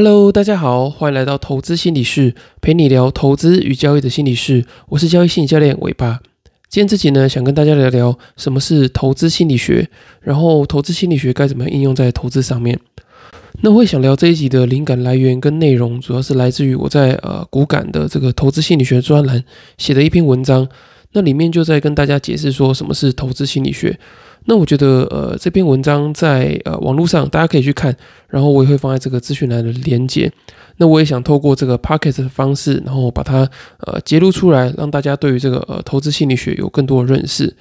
Hello，大家好，欢迎来到投资心理室，陪你聊投资与交易的心理室。我是交易心理教练尾巴。今天这集呢，想跟大家聊聊什么是投资心理学，然后投资心理学该怎么应用在投资上面。那会想聊这一集的灵感来源跟内容，主要是来自于我在呃股感的这个投资心理学专栏写的一篇文章，那里面就在跟大家解释说什么是投资心理学。那我觉得，呃，这篇文章在呃网络上大家可以去看，然后我也会放在这个资讯栏的连接。那我也想透过这个 pocket 的方式，然后把它呃揭露出来，让大家对于这个呃投资心理学有更多的认识。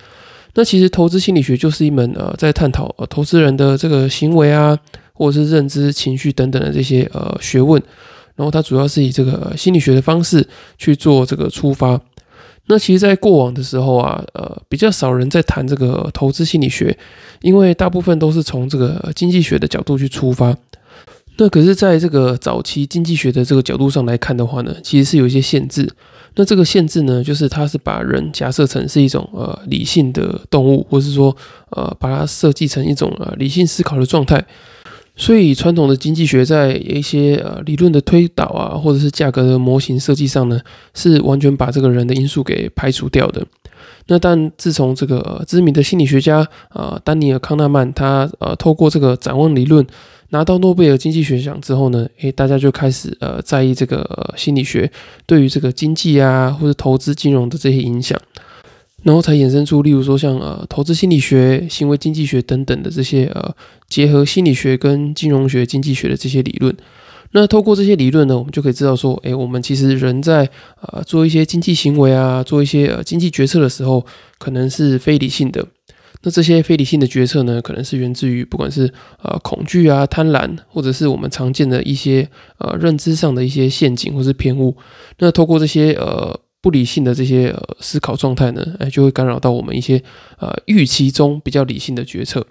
那其实投资心理学就是一门呃在探讨呃投资人的这个行为啊，或者是认知、情绪等等的这些呃学问。然后它主要是以这个心理学的方式去做这个出发。那其实，在过往的时候啊，呃，比较少人在谈这个投资心理学，因为大部分都是从这个经济学的角度去出发。那可是，在这个早期经济学的这个角度上来看的话呢，其实是有一些限制。那这个限制呢，就是它是把人假设成是一种呃理性的动物，或是说呃把它设计成一种呃理性思考的状态。所以，传统的经济学在一些呃理论的推导啊，或者是价格的模型设计上呢，是完全把这个人的因素给排除掉的。那但自从这个知名的心理学家啊丹尼尔康纳曼他呃透过这个展望理论拿到诺贝尔经济学奖之后呢，诶，大家就开始呃在意这个心理学对于这个经济啊或者投资金融的这些影响。然后才衍生出，例如说像呃投资心理学、行为经济学等等的这些呃结合心理学跟金融学、经济学的这些理论。那透过这些理论呢，我们就可以知道说，诶，我们其实人在呃做一些经济行为啊，做一些呃经济决策的时候，可能是非理性的。那这些非理性的决策呢，可能是源自于不管是呃恐惧啊、贪婪，或者是我们常见的一些呃认知上的一些陷阱或是偏误。那透过这些呃。不理性的这些思考状态呢，哎，就会干扰到我们一些呃预期中比较理性的决策。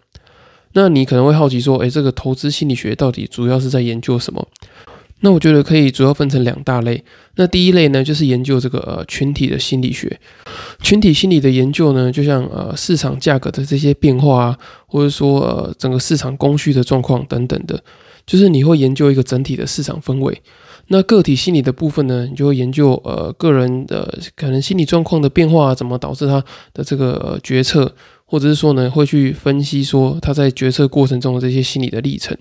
那你可能会好奇说，哎，这个投资心理学到底主要是在研究什么？那我觉得可以主要分成两大类。那第一类呢，就是研究这个呃群体的心理学。群体心理的研究呢，就像呃市场价格的这些变化啊，或者说呃整个市场供需的状况等等的，就是你会研究一个整体的市场氛围。那个体心理的部分呢，你就会研究呃个人的可能心理状况的变化，怎么导致他的这个决策，或者是说呢，会去分析说他在决策过程中的这些心理的历程。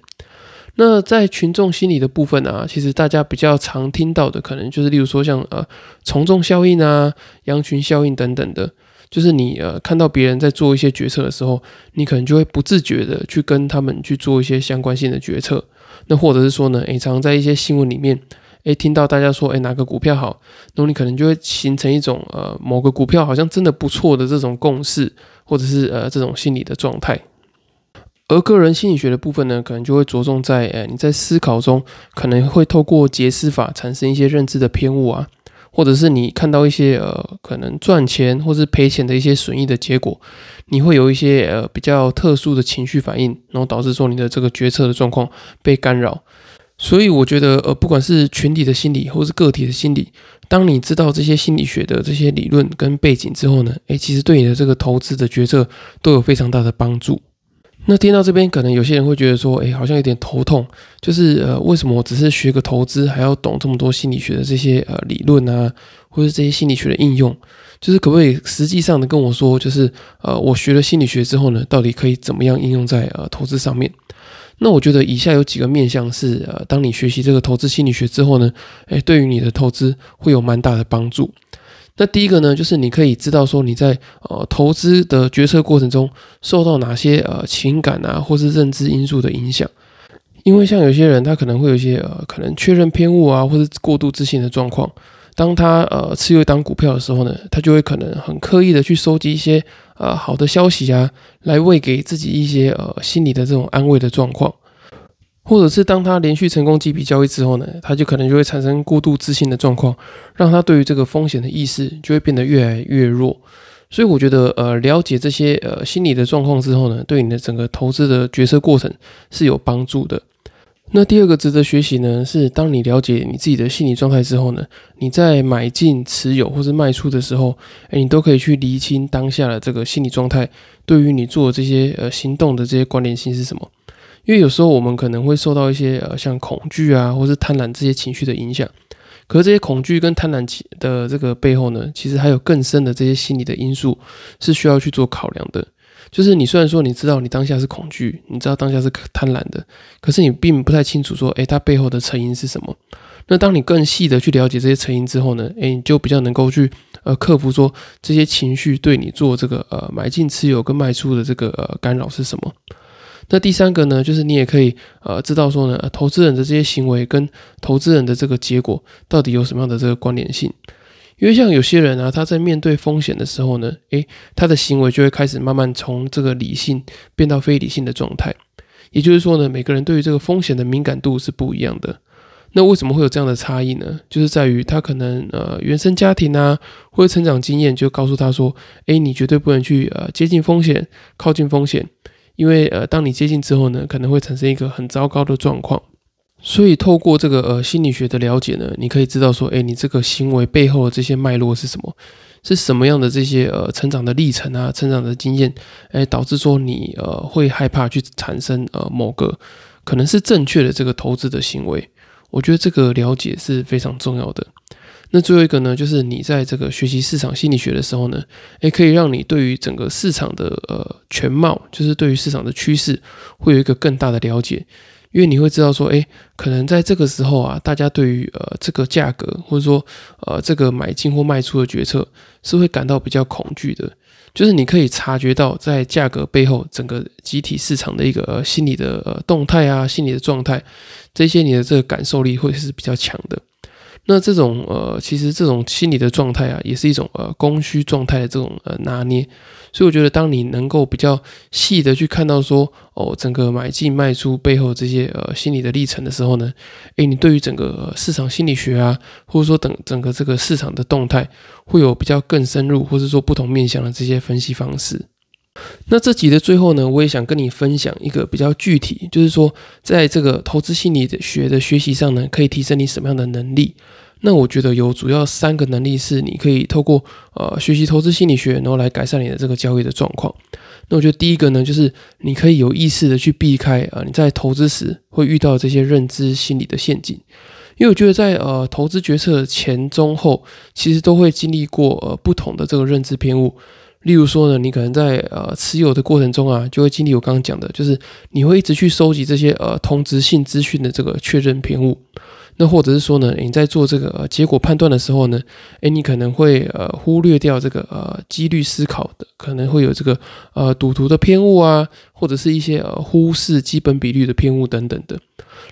那在群众心理的部分啊，其实大家比较常听到的，可能就是例如说像呃从众效应啊、羊群效应等等的，就是你呃看到别人在做一些决策的时候，你可能就会不自觉的去跟他们去做一些相关性的决策。那或者是说呢，诶，常在一些新闻里面，诶，听到大家说，诶，哪个股票好，那你可能就会形成一种呃，某个股票好像真的不错的这种共识，或者是呃这种心理的状态。而个人心理学的部分呢，可能就会着重在，诶，你在思考中可能会透过解释法产生一些认知的偏误啊。或者是你看到一些呃可能赚钱或是赔钱的一些损益的结果，你会有一些呃比较特殊的情绪反应，然后导致说你的这个决策的状况被干扰。所以我觉得呃不管是群体的心理或是个体的心理，当你知道这些心理学的这些理论跟背景之后呢，诶，其实对你的这个投资的决策都有非常大的帮助。那听到这边，可能有些人会觉得说，哎，好像有点头痛，就是呃，为什么我只是学个投资，还要懂这么多心理学的这些呃理论啊，或者这些心理学的应用？就是可不可以实际上的跟我说，就是呃，我学了心理学之后呢，到底可以怎么样应用在呃投资上面？那我觉得以下有几个面向是呃，当你学习这个投资心理学之后呢，哎，对于你的投资会有蛮大的帮助。那第一个呢，就是你可以知道说你在呃投资的决策过程中受到哪些呃情感啊，或是认知因素的影响。因为像有些人他可能会有一些呃可能确认偏误啊，或是过度自信的状况。当他呃持有一档股票的时候呢，他就会可能很刻意的去收集一些呃好的消息啊，来喂给自己一些呃心理的这种安慰的状况。或者是当他连续成功几笔交易之后呢，他就可能就会产生过度自信的状况，让他对于这个风险的意识就会变得越来越弱。所以我觉得，呃，了解这些呃心理的状况之后呢，对你的整个投资的决策过程是有帮助的。那第二个值得学习呢，是当你了解你自己的心理状态之后呢，你在买进、持有或是卖出的时候，哎，你都可以去厘清当下的这个心理状态，对于你做这些呃行动的这些关联性是什么。因为有时候我们可能会受到一些呃像恐惧啊，或是贪婪这些情绪的影响。可是这些恐惧跟贪婪的这个背后呢，其实还有更深的这些心理的因素是需要去做考量的。就是你虽然说你知道你当下是恐惧，你知道当下是贪婪的，可是你并不太清楚说，诶，它背后的成因是什么。那当你更细的去了解这些成因之后呢，诶，你就比较能够去呃克服说这些情绪对你做这个呃买进持有跟卖出的这个呃干扰是什么。那第三个呢，就是你也可以呃知道说呢，投资人的这些行为跟投资人的这个结果到底有什么样的这个关联性。因为像有些人啊，他在面对风险的时候呢，诶，他的行为就会开始慢慢从这个理性变到非理性的状态。也就是说呢，每个人对于这个风险的敏感度是不一样的。那为什么会有这样的差异呢？就是在于他可能呃原生家庭啊，或者成长经验就告诉他说，诶，你绝对不能去呃接近风险，靠近风险，因为呃当你接近之后呢，可能会产生一个很糟糕的状况。所以透过这个呃心理学的了解呢，你可以知道说，诶，你这个行为背后的这些脉络是什么，是什么样的这些呃成长的历程啊，成长的经验，诶，导致说你呃会害怕去产生呃某个可能是正确的这个投资的行为。我觉得这个了解是非常重要的。那最后一个呢，就是你在这个学习市场心理学的时候呢，也可以让你对于整个市场的呃全貌，就是对于市场的趋势，会有一个更大的了解。因为你会知道说，哎，可能在这个时候啊，大家对于呃这个价格，或者说呃这个买进或卖出的决策，是会感到比较恐惧的。就是你可以察觉到，在价格背后，整个集体市场的一个心理的呃动态啊，心理的状态，这些你的这个感受力会是比较强的。那这种呃，其实这种心理的状态啊，也是一种呃供需状态的这种呃拿捏。所以我觉得，当你能够比较细的去看到说，哦，整个买进卖出背后这些呃心理的历程的时候呢，诶，你对于整个市场心理学啊，或者说等整个这个市场的动态，会有比较更深入，或者说不同面向的这些分析方式。那这集的最后呢，我也想跟你分享一个比较具体，就是说，在这个投资心理学的学习上呢，可以提升你什么样的能力？那我觉得有主要三个能力是你可以透过呃学习投资心理学，然后来改善你的这个交易的状况。那我觉得第一个呢，就是你可以有意识的去避开啊你在投资时会遇到这些认知心理的陷阱，因为我觉得在呃投资决策前中后，其实都会经历过呃不同的这个认知偏误。例如说呢，你可能在呃持有的过程中啊，就会经历我刚刚讲的，就是你会一直去收集这些呃同质性资讯的这个确认偏误。那或者是说呢，你在做这个结果判断的时候呢，诶，你可能会呃忽略掉这个呃几率思考的，可能会有这个呃赌徒的偏误啊，或者是一些呃忽视基本比率的偏误等等的。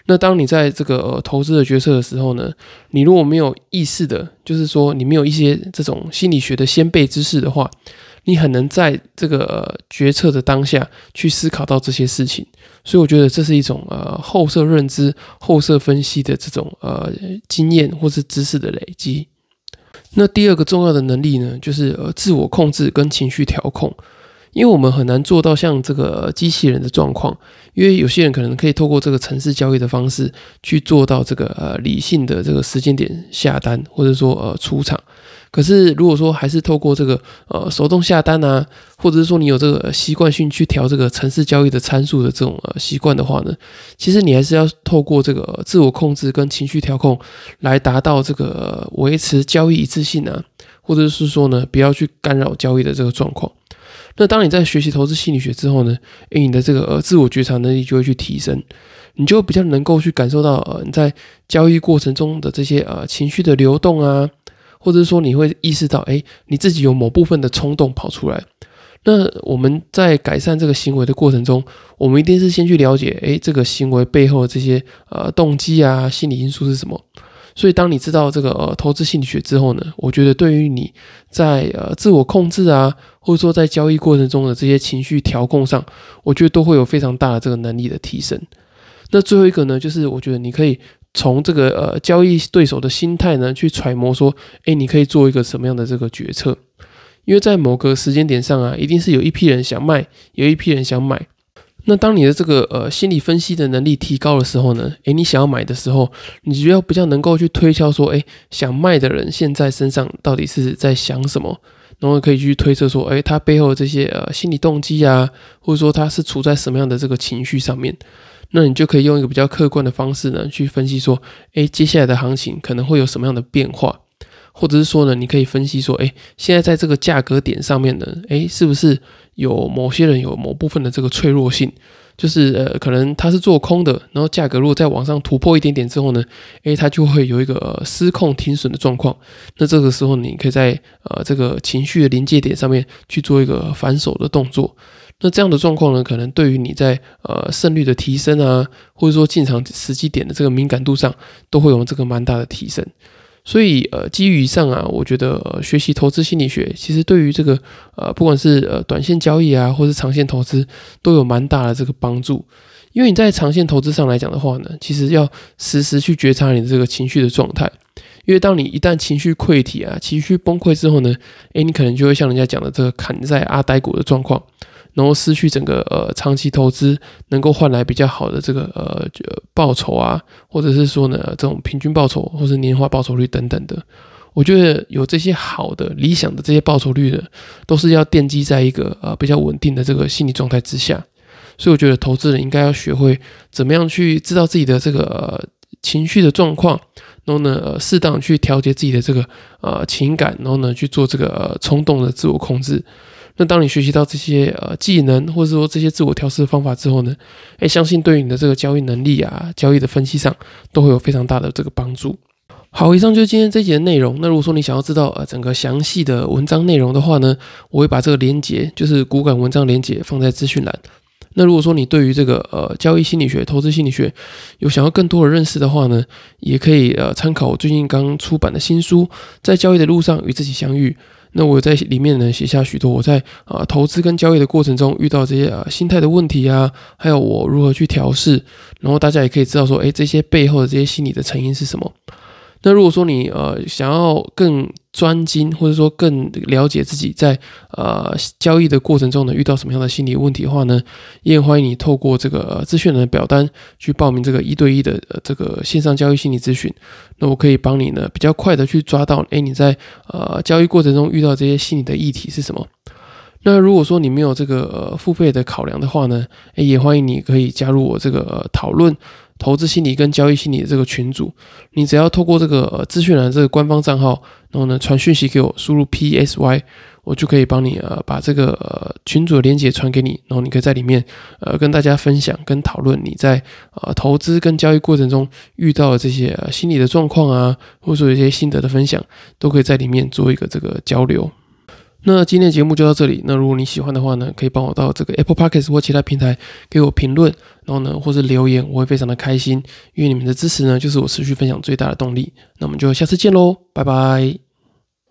那当你在这个呃投资的决策的时候呢，你如果没有意识的，就是说你没有一些这种心理学的先辈知识的话，你很能在这个决策的当下去思考到这些事情，所以我觉得这是一种呃后设认知、后设分析的这种呃经验或是知识的累积。那第二个重要的能力呢，就是呃自我控制跟情绪调控，因为我们很难做到像这个机器人的状况，因为有些人可能可以透过这个城市交易的方式去做到这个呃理性的这个时间点下单，或者说呃出场。可是，如果说还是透过这个呃手动下单啊，或者是说你有这个习惯性去调这个城市交易的参数的这种呃习惯的话呢，其实你还是要透过这个自我控制跟情绪调控来达到这个维持交易一致性啊，或者是说呢不要去干扰交易的这个状况。那当你在学习投资心理学之后呢，诶，你的这个呃自我觉察能力就会去提升，你就比较能够去感受到呃你在交易过程中的这些呃情绪的流动啊。或者说你会意识到，哎，你自己有某部分的冲动跑出来。那我们在改善这个行为的过程中，我们一定是先去了解，哎，这个行为背后的这些呃动机啊、心理因素是什么。所以，当你知道这个呃投资心理学之后呢，我觉得对于你在呃自我控制啊，或者说在交易过程中的这些情绪调控上，我觉得都会有非常大的这个能力的提升。那最后一个呢，就是我觉得你可以。从这个呃交易对手的心态呢，去揣摩说，哎，你可以做一个什么样的这个决策？因为在某个时间点上啊，一定是有一批人想卖，有一批人想买。那当你的这个呃心理分析的能力提高的时候呢，哎，你想要买的时候，你就要比较能够去推敲说，哎，想卖的人现在身上到底是在想什么，然后可以去推测说，哎，他背后的这些呃心理动机啊，或者说他是处在什么样的这个情绪上面。那你就可以用一个比较客观的方式呢，去分析说，诶，接下来的行情可能会有什么样的变化，或者是说呢，你可以分析说，诶，现在在这个价格点上面呢，诶，是不是有某些人有某部分的这个脆弱性？就是呃，可能他是做空的，然后价格如果再往上突破一点点之后呢，诶，它就会有一个失控停损的状况。那这个时候，你可以在呃这个情绪的临界点上面去做一个反手的动作。那这样的状况呢，可能对于你在呃胜率的提升啊，或者说进场时机点的这个敏感度上，都会有这个蛮大的提升。所以，呃，基于以上啊，我觉得学习投资心理学，其实对于这个，呃，不管是呃短线交易啊，或是长线投资，都有蛮大的这个帮助。因为你在长线投资上来讲的话呢，其实要时时去觉察你的这个情绪的状态。因为当你一旦情绪溃体啊，情绪崩溃之后呢，诶，你可能就会像人家讲的这个砍在阿呆股的状况。然后失去整个呃长期投资能够换来比较好的这个呃报酬啊，或者是说呢这种平均报酬或者年化报酬率等等的，我觉得有这些好的理想的这些报酬率的，都是要奠基在一个呃比较稳定的这个心理状态之下。所以我觉得投资人应该要学会怎么样去知道自己的这个情绪的状况，然后呢适当去调节自己的这个呃情感，然后呢去做这个冲动的自我控制。那当你学习到这些呃技能，或者说这些自我调试的方法之后呢，哎，相信对于你的这个交易能力啊、交易的分析上，都会有非常大的这个帮助。好，以上就是今天这节的内容。那如果说你想要知道呃整个详细的文章内容的话呢，我会把这个连接，就是骨感文章连接放在资讯栏。那如果说你对于这个呃交易心理学、投资心理学有想要更多的认识的话呢，也可以呃参考我最近刚出版的新书《在交易的路上与自己相遇》。那我在里面呢写下许多我在啊投资跟交易的过程中遇到这些啊心态的问题啊，还有我如何去调试，然后大家也可以知道说，哎，这些背后的这些心理的成因是什么。那如果说你呃想要更专精，或者说更了解自己在呃交易的过程中呢遇到什么样的心理问题的话呢，也欢迎你透过这个资讯的表单去报名这个一对一的呃这个线上交易心理咨询。那我可以帮你呢比较快的去抓到，哎，你在呃交易过程中遇到这些心理的议题是什么？那如果说你没有这个付费的考量的话呢，哎，也欢迎你可以加入我这个讨论。投资心理跟交易心理的这个群组，你只要透过这个资讯栏这个官方账号，然后呢传讯息给我，输入 P S Y，我就可以帮你呃把这个呃群组的链接传给你，然后你可以在里面呃跟大家分享跟讨论你在呃投资跟交易过程中遇到的这些心理的状况啊，或者说一些心得的分享，都可以在里面做一个这个交流。那今天的节目就到这里。那如果你喜欢的话呢，可以帮我到这个 Apple Podcast 或其他平台给我评论，然后呢，或是留言，我会非常的开心，因为你们的支持呢，就是我持续分享最大的动力。那我们就下次见喽，拜拜。